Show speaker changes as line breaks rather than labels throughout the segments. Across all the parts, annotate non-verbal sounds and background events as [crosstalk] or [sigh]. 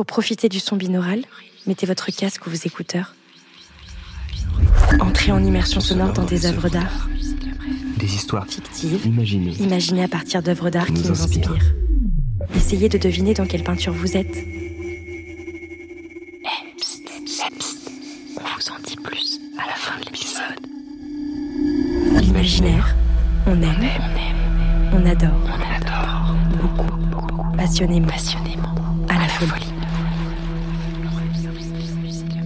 Pour profiter du son binaural, mettez votre casque ou vos écouteurs. Entrez en immersion sonore dans des œuvres d'art.
Des histoires
fictives,
imaginées.
Imaginées à partir d'œuvres d'art qui nous inspirent. Essayez de deviner dans quelle peinture vous êtes.
On vous en dit plus à la fin de l'épisode.
L'imaginaire, on aime,
on aime,
on adore,
on adore,
beaucoup,
beaucoup,
passionnément,
passionnément,
à la folie.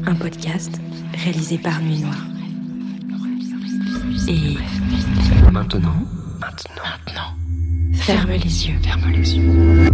Un podcast réalisé par Nuit Noire. Et
Maintenant,
maintenant, maintenant,
ferme les yeux.
ferme les yeux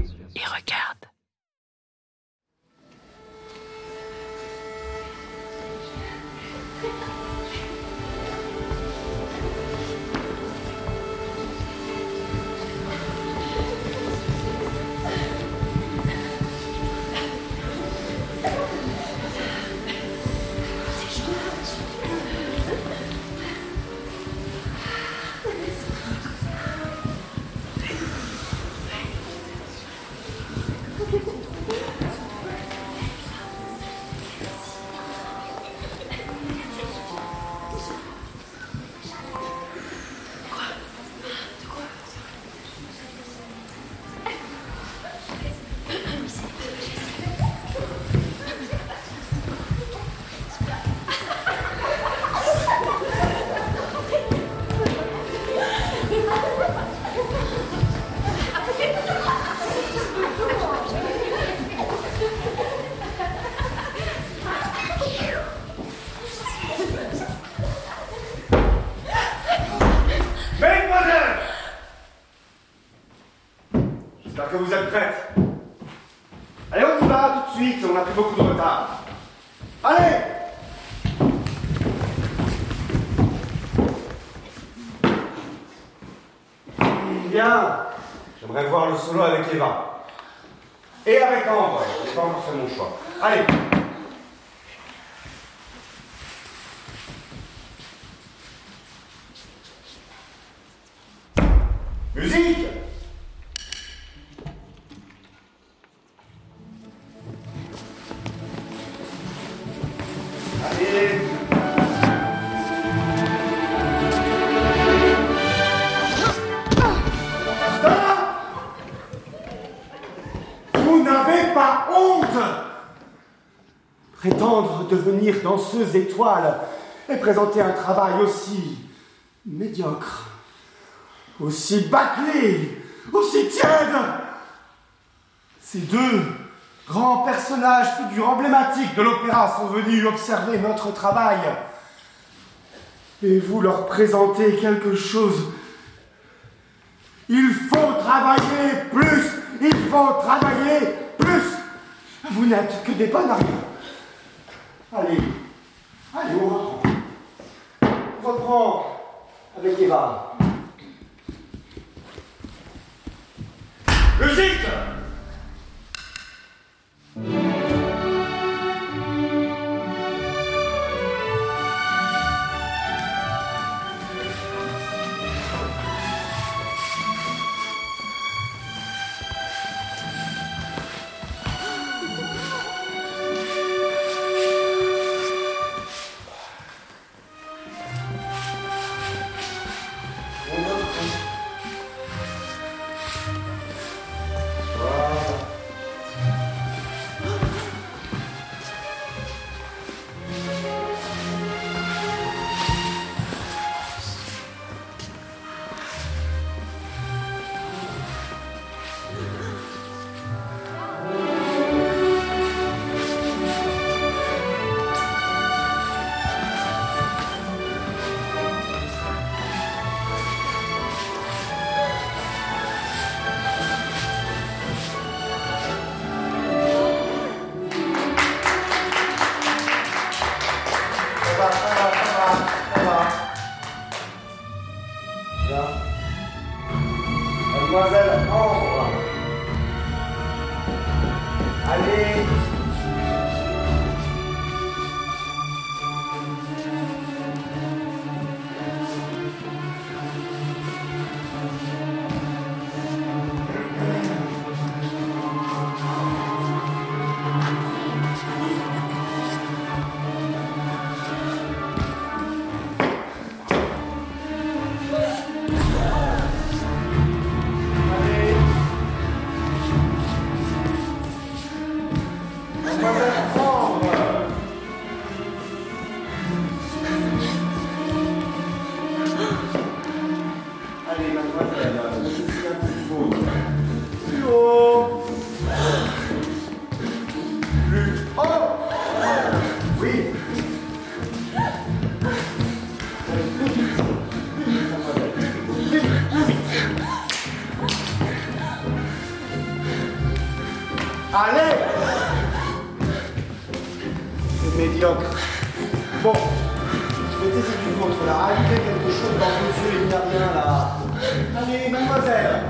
Que vous êtes prêtes. Allez, on y va tout de suite, on a pris beaucoup de retard. Allez Bien, j'aimerais voir le solo avec Eva. Et avec Ambre, j'ai pas encore fait mon choix. Allez Prétendre devenir danseuse étoile et présenter un travail aussi médiocre aussi bâclé, aussi tiède. Ces deux grands personnages, figures emblématiques de l'opéra, sont venus observer notre travail. Et vous leur présentez quelque chose. Il faut travailler plus, il faut travailler plus. Vous n'êtes que des bonnes rien. Allez, allez, on reprend. Avec Eva. Musique Allez C'est médiocre. Bon, je vais tester du vôtre là. Allumez quelque chose dans vos yeux, il n'y a rien là. Allez, mademoiselle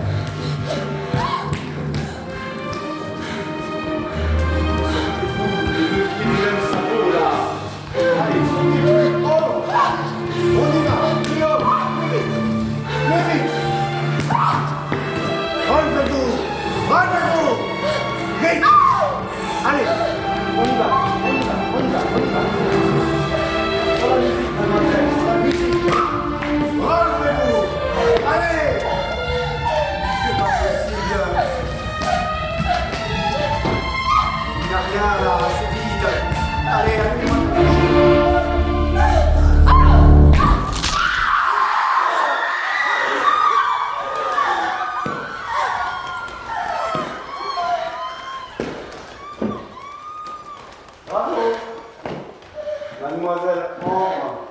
Mademoiselle Ambre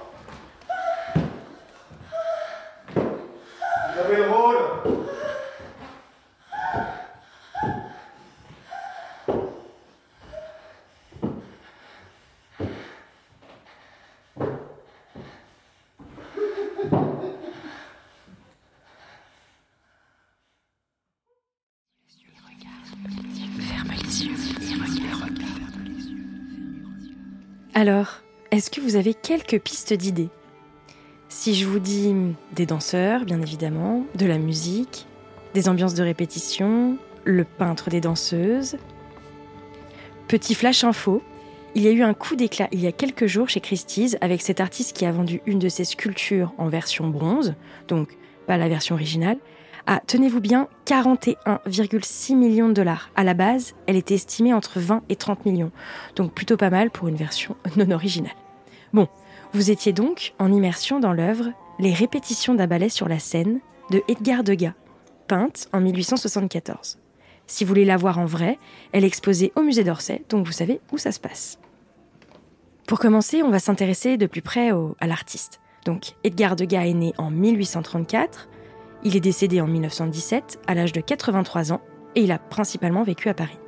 Vous avez le rôle.
Alors, est-ce que vous avez quelques pistes d'idées? Si je vous dis des danseurs, bien évidemment, de la musique, des ambiances de répétition, le peintre des danseuses. Petit flash info, il y a eu un coup d'éclat il y a quelques jours chez Christie's avec cet artiste qui a vendu une de ses sculptures en version bronze, donc pas la version originale, à, tenez-vous bien, 41,6 millions de dollars. À la base, elle était estimée entre 20 et 30 millions, donc plutôt pas mal pour une version [laughs] non originale. Bon, vous étiez donc en immersion dans l'œuvre Les répétitions d'un ballet sur la scène de Edgar Degas, peinte en 1874. Si vous voulez la voir en vrai, elle est exposée au musée d'Orsay, donc vous savez où ça se passe. Pour commencer, on va s'intéresser de plus près à l'artiste. Donc, Edgar Degas est né en 1834, il est décédé en 1917 à l'âge de 83 ans et il a principalement vécu à Paris.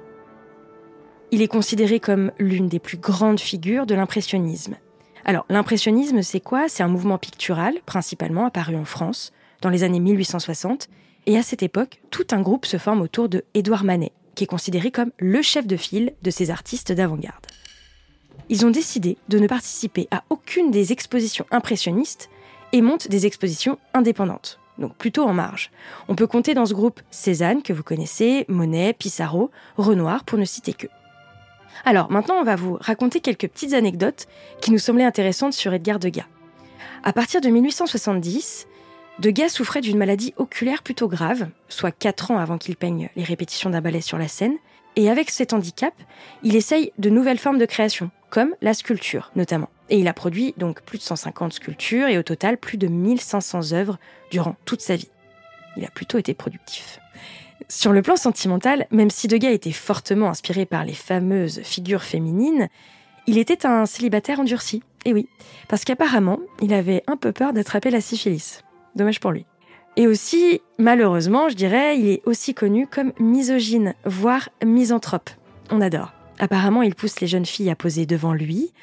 Il est considéré comme l'une des plus grandes figures de l'impressionnisme. Alors, l'impressionnisme, c'est quoi? C'est un mouvement pictural, principalement apparu en France, dans les années 1860, et à cette époque, tout un groupe se forme autour de Édouard Manet, qui est considéré comme le chef de file de ces artistes d'avant-garde. Ils ont décidé de ne participer à aucune des expositions impressionnistes et montent des expositions indépendantes, donc plutôt en marge. On peut compter dans ce groupe Cézanne, que vous connaissez, Monet, Pissarro, Renoir, pour ne citer que. Alors maintenant, on va vous raconter quelques petites anecdotes qui nous semblaient intéressantes sur Edgar Degas. À partir de 1870, Degas souffrait d'une maladie oculaire plutôt grave, soit 4 ans avant qu'il peigne les répétitions d'un ballet sur la scène, et avec cet handicap, il essaye de nouvelles formes de création, comme la sculpture notamment. Et il a produit donc plus de 150 sculptures et au total plus de 1500 œuvres durant toute sa vie. Il a plutôt été productif. Sur le plan sentimental, même si Degas était fortement inspiré par les fameuses figures féminines, il était un célibataire endurci. Et oui, parce qu'apparemment, il avait un peu peur d'attraper la syphilis. Dommage pour lui. Et aussi, malheureusement, je dirais, il est aussi connu comme misogyne, voire misanthrope. On adore. Apparemment, il pousse les jeunes filles à poser devant lui,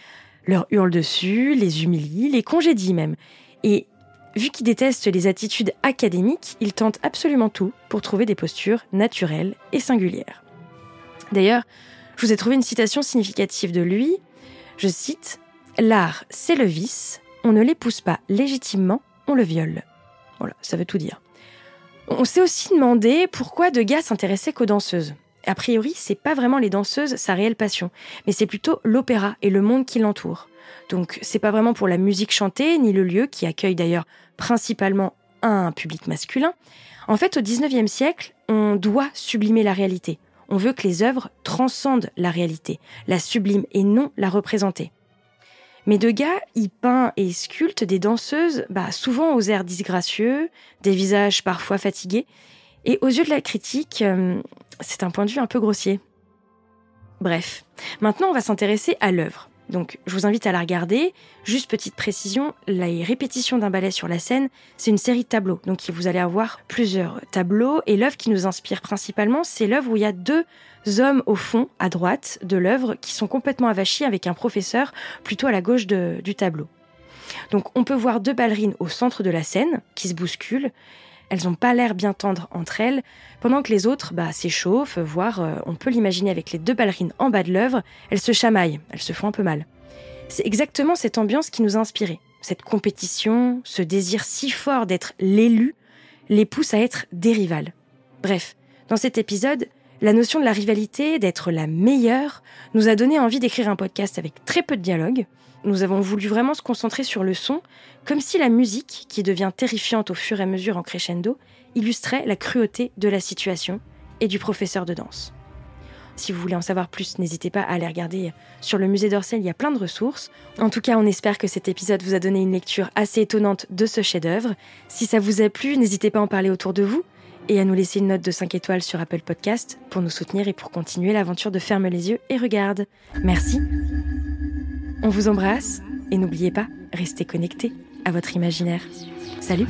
leur hurle dessus, les humilie, les congédie même. Et vu qu'il déteste les attitudes académiques, il tente absolument tout pour trouver des postures naturelles et singulières. D'ailleurs, je vous ai trouvé une citation significative de lui. Je cite L'art, c'est le vice, on ne l'épouse pas légitimement, on le viole. Voilà, ça veut tout dire. On s'est aussi demandé pourquoi Degas s'intéressait qu'aux danseuses. A priori, c'est pas vraiment les danseuses sa réelle passion, mais c'est plutôt l'opéra et le monde qui l'entoure. Donc, c'est pas vraiment pour la musique chantée, ni le lieu, qui accueille d'ailleurs principalement un public masculin. En fait, au XIXe siècle, on doit sublimer la réalité. On veut que les œuvres transcendent la réalité, la sublime et non la représenter. Mais Degas, il peint et sculpte des danseuses, bah, souvent aux airs disgracieux, des visages parfois fatigués, et aux yeux de la critique, euh, c'est un point de vue un peu grossier. Bref, maintenant on va s'intéresser à l'œuvre. Donc je vous invite à la regarder. Juste petite précision, les répétitions d'un ballet sur la scène, c'est une série de tableaux. Donc vous allez avoir plusieurs tableaux et l'œuvre qui nous inspire principalement, c'est l'œuvre où il y a deux hommes au fond, à droite de l'œuvre, qui sont complètement avachis avec un professeur plutôt à la gauche du tableau. Donc on peut voir deux ballerines au centre de la scène qui se bousculent. Elles n'ont pas l'air bien tendres entre elles, pendant que les autres bah, s'échauffent, voire euh, on peut l'imaginer avec les deux ballerines en bas de l'œuvre, elles se chamaillent, elles se font un peu mal. C'est exactement cette ambiance qui nous a inspirés. Cette compétition, ce désir si fort d'être l'élu, les pousse à être des rivales. Bref, dans cet épisode, la notion de la rivalité, d'être la meilleure, nous a donné envie d'écrire un podcast avec très peu de dialogue. Nous avons voulu vraiment se concentrer sur le son, comme si la musique, qui devient terrifiante au fur et à mesure en crescendo, illustrait la cruauté de la situation et du professeur de danse. Si vous voulez en savoir plus, n'hésitez pas à aller regarder sur le musée d'Orsay, il y a plein de ressources. En tout cas, on espère que cet épisode vous a donné une lecture assez étonnante de ce chef-d'œuvre. Si ça vous a plu, n'hésitez pas à en parler autour de vous et à nous laisser une note de 5 étoiles sur Apple Podcast pour nous soutenir et pour continuer l'aventure de Ferme les yeux et regarde. Merci. On vous embrasse et n'oubliez pas, restez connectés à votre imaginaire. Salut